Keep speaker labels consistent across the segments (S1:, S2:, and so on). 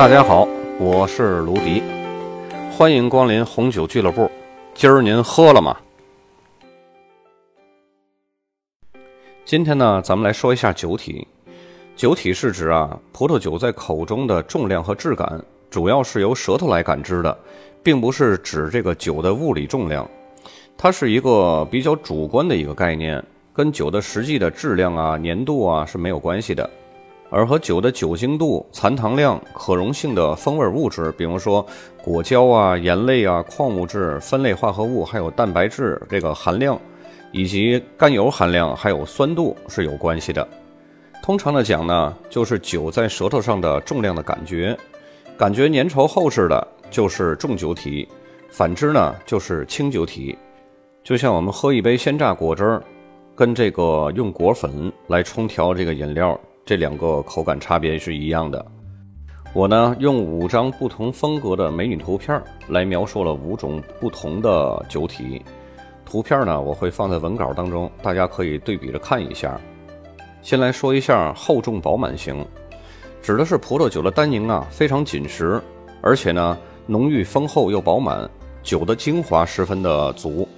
S1: 大家好，我是卢迪，欢迎光临红酒俱乐部。今儿您喝了吗？今天呢，咱们来说一下酒体。酒体是指啊，葡萄酒在口中的重量和质感，主要是由舌头来感知的，并不是指这个酒的物理重量。它是一个比较主观的一个概念，跟酒的实际的质量啊、粘度啊是没有关系的。而和酒的酒精度、残糖量、可溶性的风味物质，比如说果胶啊、盐类啊、矿物质、分类化合物，还有蛋白质这个含量，以及甘油含量，还有酸度是有关系的。通常的讲呢，就是酒在舌头上的重量的感觉，感觉粘稠厚实的，就是重酒体；反之呢，就是轻酒体。就像我们喝一杯鲜榨果汁儿，跟这个用果粉来冲调这个饮料。这两个口感差别是一样的。我呢用五张不同风格的美女图片来描述了五种不同的酒体。图片呢我会放在文稿当中，大家可以对比着看一下。先来说一下厚重饱满型，指的是葡萄酒的单宁啊非常紧实，而且呢浓郁丰厚又饱满，酒的精华十分的足。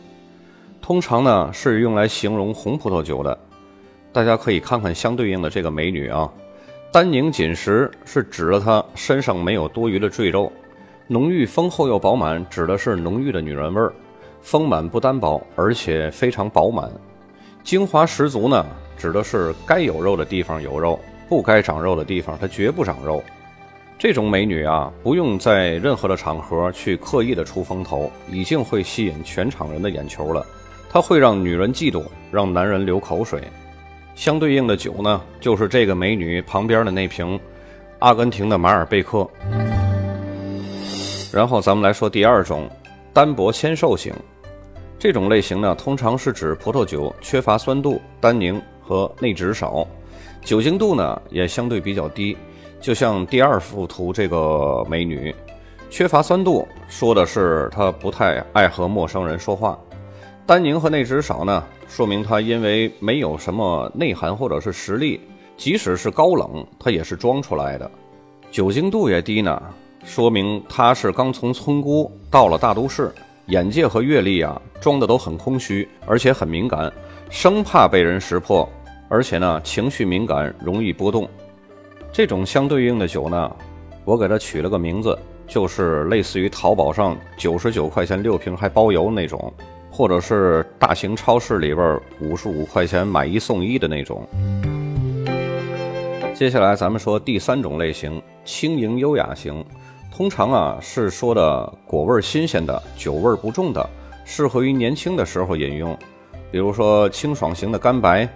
S1: 通常呢是用来形容红葡萄酒的。大家可以看看相对应的这个美女啊，单宁紧实是指了她身上没有多余的赘肉，浓郁丰厚又饱满指的是浓郁的女人味儿，丰满不单薄，而且非常饱满，精华十足呢，指的是该有肉的地方有肉，不该长肉的地方它绝不长肉。这种美女啊，不用在任何的场合去刻意的出风头，已经会吸引全场人的眼球了，她会让女人嫉妒，让男人流口水。相对应的酒呢，就是这个美女旁边的那瓶阿根廷的马尔贝克。然后咱们来说第二种单薄纤瘦型，这种类型呢，通常是指葡萄酒缺乏酸度、单宁和内酯少，酒精度呢也相对比较低。就像第二幅图这个美女，缺乏酸度，说的是她不太爱和陌生人说话；单宁和内酯少呢。说明他因为没有什么内涵或者是实力，即使是高冷，他也是装出来的。酒精度也低呢，说明他是刚从村姑到了大都市，眼界和阅历啊装的都很空虚，而且很敏感，生怕被人识破，而且呢情绪敏感，容易波动。这种相对应的酒呢，我给它取了个名字，就是类似于淘宝上九十九块钱六瓶还包邮那种。或者是大型超市里边五十五块钱买一送一的那种。接下来咱们说第三种类型，轻盈优雅型，通常啊是说的果味新鲜的，酒味不重的，适合于年轻的时候饮用。比如说清爽型的干白，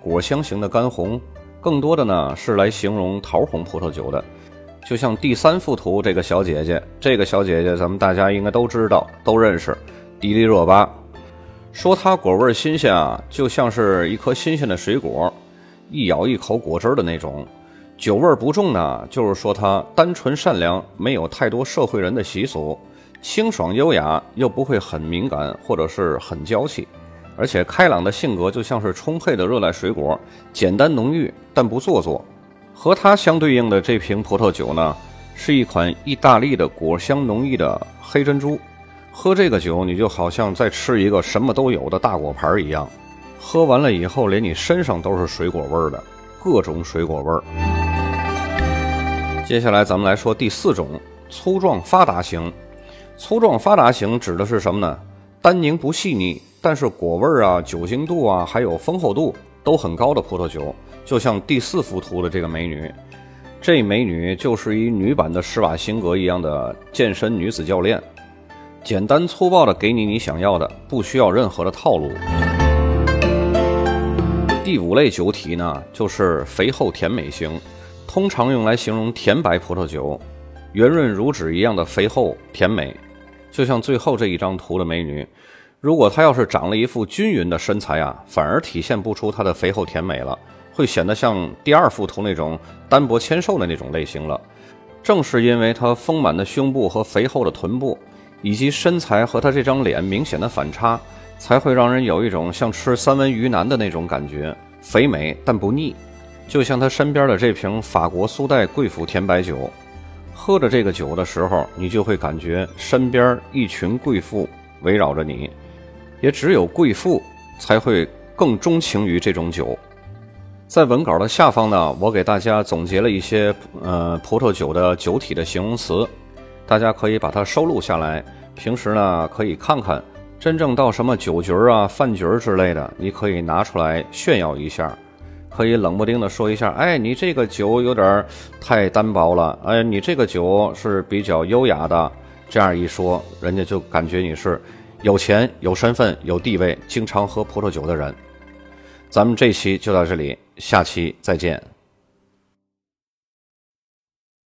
S1: 果香型的干红，更多的呢是来形容桃红葡萄酒的。就像第三幅图这个小姐姐，这个小姐姐咱们大家应该都知道，都认识，迪丽热巴。说它果味新鲜啊，就像是一颗新鲜的水果，一咬一口果汁的那种。酒味不重呢，就是说它单纯善良，没有太多社会人的习俗，清爽优雅，又不会很敏感或者是很娇气，而且开朗的性格就像是充沛的热带水果，简单浓郁但不做作。和它相对应的这瓶葡萄酒呢，是一款意大利的果香浓郁的黑珍珠。喝这个酒，你就好像在吃一个什么都有的大果盘一样，喝完了以后，连你身上都是水果味儿的，各种水果味儿。接下来咱们来说第四种粗壮发达型。粗壮发达型指的是什么呢？单宁不细腻，但是果味儿啊、酒精度啊，还有丰厚度都很高的葡萄酒。就像第四幅图的这个美女，这美女就是一女版的施瓦辛格一样的健身女子教练。简单粗暴的给你你想要的，不需要任何的套路。第五类酒体呢，就是肥厚甜美型，通常用来形容甜白葡萄酒，圆润如纸一样的肥厚甜美。就像最后这一张图的美女，如果她要是长了一副均匀的身材啊，反而体现不出她的肥厚甜美了，会显得像第二幅图那种单薄纤瘦的那种类型了。正是因为她丰满的胸部和肥厚的臀部。以及身材和他这张脸明显的反差，才会让人有一种像吃三文鱼腩的那种感觉，肥美但不腻。就像他身边的这瓶法国苏代贵府甜白酒，喝着这个酒的时候，你就会感觉身边一群贵妇围绕着你，也只有贵妇才会更钟情于这种酒。在文稿的下方呢，我给大家总结了一些呃葡萄酒的酒体的形容词，大家可以把它收录下来，平时呢可以看看。真正到什么酒局啊、饭局之类的，你可以拿出来炫耀一下，可以冷不丁的说一下：“哎，你这个酒有点太单薄了。”哎，你这个酒是比较优雅的。这样一说，人家就感觉你是有钱、有身份、有地位、经常喝葡萄酒的人。咱们这期就到这里，下期再见。